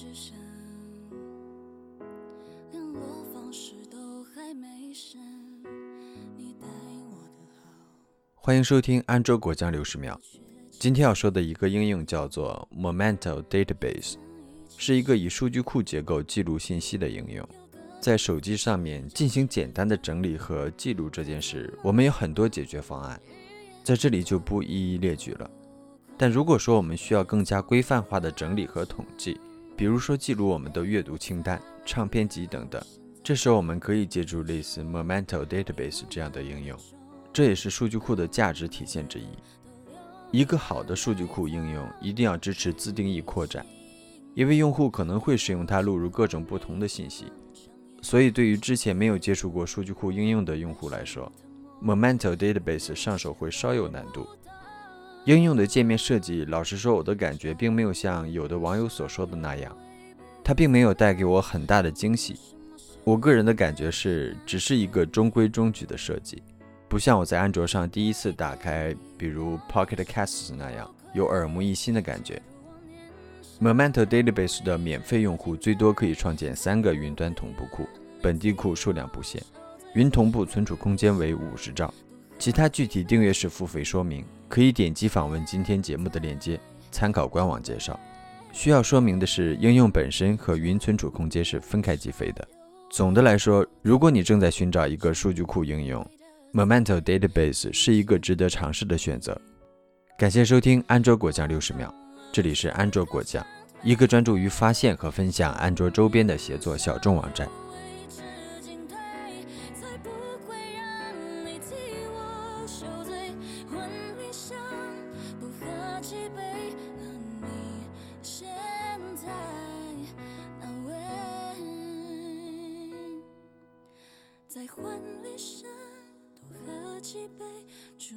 只剩联络方式都还没删，你待我的好。欢迎收听安卓果酱六十秒。今天要说的一个应用叫做 Momento Database，是一个以数据库结构记录信息的应用。在手机上面进行简单的整理和记录这件事，我们有很多解决方案，在这里就不一一列举了。但如果说我们需要更加规范化的整理和统计，比如说记录我们的阅读清单、唱片集等等，这时候我们可以借助类似 Momento Database 这样的应用，这也是数据库的价值体现之一。一个好的数据库应用一定要支持自定义扩展，因为用户可能会使用它录入各种不同的信息，所以对于之前没有接触过数据库应用的用户来说，Momento Database 上手会稍有难度。应用的界面设计，老实说，我的感觉并没有像有的网友所说的那样，它并没有带给我很大的惊喜。我个人的感觉是，只是一个中规中矩的设计。不像我在安卓上第一次打开，比如 Pocket Casts 那样有耳目一新的感觉。Momento Database 的免费用户最多可以创建三个云端同步库，本地库数量不限，云同步存储空间为五十兆。其他具体订阅式付费说明，可以点击访问今天节目的链接，参考官网介绍。需要说明的是，应用本身和云存储空间是分开计费的。总的来说，如果你正在寻找一个数据库应用，Momento Database 是一个值得尝试的选择。感谢收听安卓果酱六十秒，这里是安卓果酱，一个专注于发现和分享安卓周边的协作小众网站。婚礼上不喝几杯，和你现在哪位？在婚礼上多喝几杯，祝